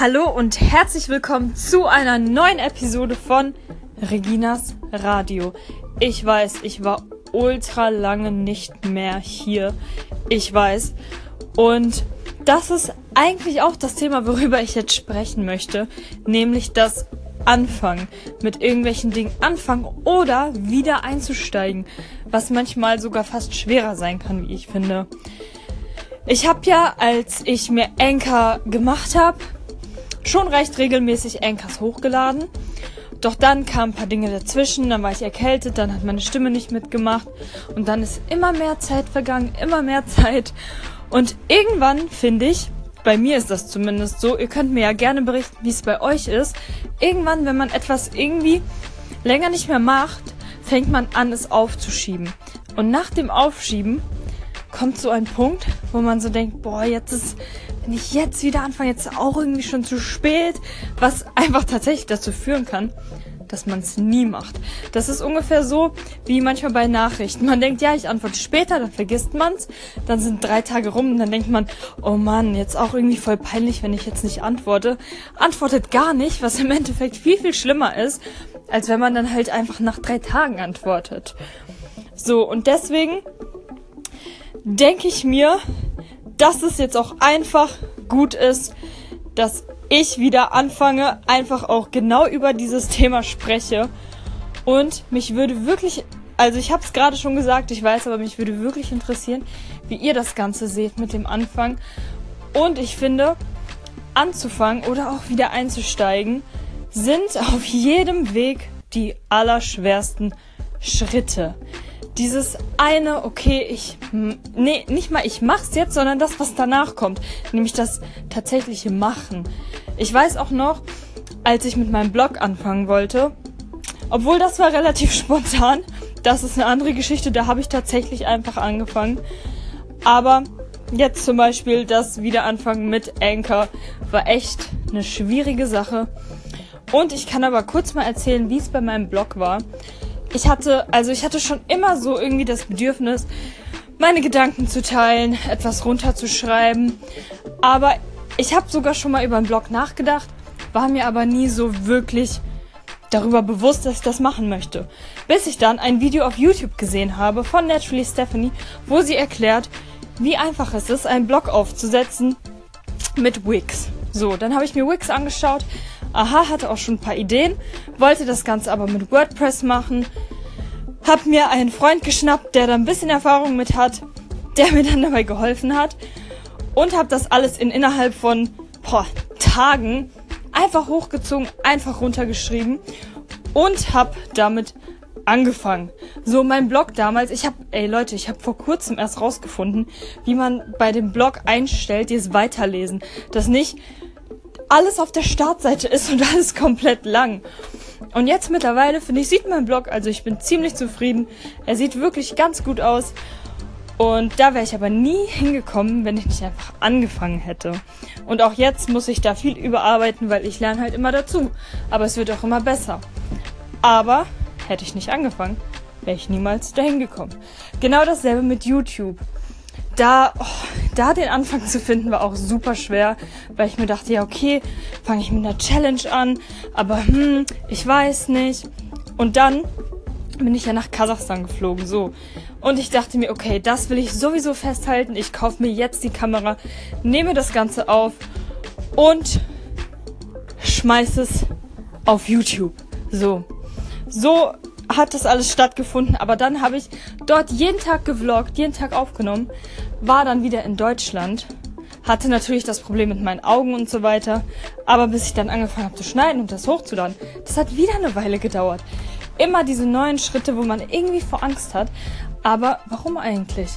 Hallo und herzlich willkommen zu einer neuen Episode von Reginas Radio. Ich weiß, ich war ultra lange nicht mehr hier. Ich weiß. Und das ist eigentlich auch das Thema, worüber ich jetzt sprechen möchte. Nämlich das Anfangen. Mit irgendwelchen Dingen anfangen oder wieder einzusteigen. Was manchmal sogar fast schwerer sein kann, wie ich finde. Ich habe ja, als ich mir Anchor gemacht habe, schon recht regelmäßig Anchors hochgeladen. Doch dann kamen ein paar Dinge dazwischen, dann war ich erkältet, dann hat meine Stimme nicht mitgemacht und dann ist immer mehr Zeit vergangen, immer mehr Zeit. Und irgendwann finde ich, bei mir ist das zumindest so, ihr könnt mir ja gerne berichten, wie es bei euch ist. Irgendwann, wenn man etwas irgendwie länger nicht mehr macht, fängt man an, es aufzuschieben. Und nach dem Aufschieben kommt so ein Punkt, wo man so denkt, boah, jetzt ist, ich jetzt wieder anfange, jetzt auch irgendwie schon zu spät, was einfach tatsächlich dazu führen kann, dass man es nie macht. Das ist ungefähr so wie manchmal bei Nachrichten. Man denkt, ja, ich antworte später, dann vergisst man's, dann sind drei Tage rum und dann denkt man, oh Mann, jetzt auch irgendwie voll peinlich, wenn ich jetzt nicht antworte. Antwortet gar nicht, was im Endeffekt viel, viel schlimmer ist, als wenn man dann halt einfach nach drei Tagen antwortet. So, und deswegen denke ich mir, dass es jetzt auch einfach gut ist, dass ich wieder anfange, einfach auch genau über dieses Thema spreche. Und mich würde wirklich, also ich habe es gerade schon gesagt, ich weiß, aber mich würde wirklich interessieren, wie ihr das Ganze seht mit dem Anfang. Und ich finde, anzufangen oder auch wieder einzusteigen, sind auf jedem Weg die allerschwersten Schritte dieses eine, okay, ich, nee, nicht mal ich mach's jetzt, sondern das, was danach kommt, nämlich das tatsächliche Machen. Ich weiß auch noch, als ich mit meinem Blog anfangen wollte, obwohl das war relativ spontan, das ist eine andere Geschichte, da habe ich tatsächlich einfach angefangen. Aber jetzt zum Beispiel das Wiederanfangen mit Anchor war echt eine schwierige Sache. Und ich kann aber kurz mal erzählen, wie es bei meinem Blog war ich hatte, also ich hatte schon immer so irgendwie das Bedürfnis, meine Gedanken zu teilen, etwas runterzuschreiben. Aber ich habe sogar schon mal über einen Blog nachgedacht, war mir aber nie so wirklich darüber bewusst, dass ich das machen möchte. Bis ich dann ein Video auf YouTube gesehen habe von Naturally Stephanie, wo sie erklärt, wie einfach es ist, einen Blog aufzusetzen mit Wix. So, dann habe ich mir Wix angeschaut, Aha hatte auch schon ein paar Ideen, wollte das Ganze aber mit WordPress machen. Hab mir einen Freund geschnappt, der da ein bisschen Erfahrung mit hat, der mir dann dabei geholfen hat. Und hab das alles in innerhalb von boah, Tagen einfach hochgezogen, einfach runtergeschrieben und hab damit angefangen. So mein Blog damals, ich habe, ey Leute, ich habe vor kurzem erst rausgefunden, wie man bei dem Blog einstellt, dieses Weiterlesen, das nicht alles auf der Startseite ist und alles komplett lang. Und jetzt mittlerweile, finde ich, sieht mein Blog, also ich bin ziemlich zufrieden. Er sieht wirklich ganz gut aus. Und da wäre ich aber nie hingekommen, wenn ich nicht einfach angefangen hätte. Und auch jetzt muss ich da viel überarbeiten, weil ich lerne halt immer dazu. Aber es wird auch immer besser. Aber hätte ich nicht angefangen, wäre ich niemals dahin gekommen. Genau dasselbe mit YouTube da, oh, da den Anfang zu finden, war auch super schwer, weil ich mir dachte, ja, okay, fange ich mit einer Challenge an, aber hm, ich weiß nicht. Und dann bin ich ja nach Kasachstan geflogen, so. Und ich dachte mir, okay, das will ich sowieso festhalten. Ich kaufe mir jetzt die Kamera, nehme das Ganze auf und schmeiße es auf YouTube. So. So hat das alles stattgefunden, aber dann habe ich dort jeden Tag gevloggt, jeden Tag aufgenommen, war dann wieder in Deutschland, hatte natürlich das Problem mit meinen Augen und so weiter, aber bis ich dann angefangen habe zu schneiden und das hochzuladen, das hat wieder eine Weile gedauert. Immer diese neuen Schritte, wo man irgendwie vor Angst hat, aber warum eigentlich?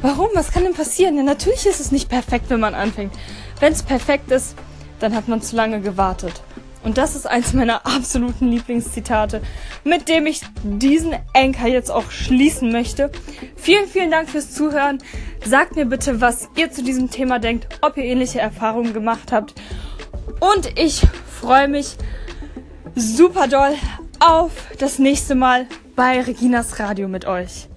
Warum? Was kann denn passieren? Ja, natürlich ist es nicht perfekt, wenn man anfängt. Wenn es perfekt ist, dann hat man zu lange gewartet. Und das ist eins meiner absoluten Lieblingszitate, mit dem ich diesen Anker jetzt auch schließen möchte. Vielen, vielen Dank fürs Zuhören. Sagt mir bitte, was ihr zu diesem Thema denkt, ob ihr ähnliche Erfahrungen gemacht habt. Und ich freue mich super doll auf das nächste Mal bei Reginas Radio mit euch.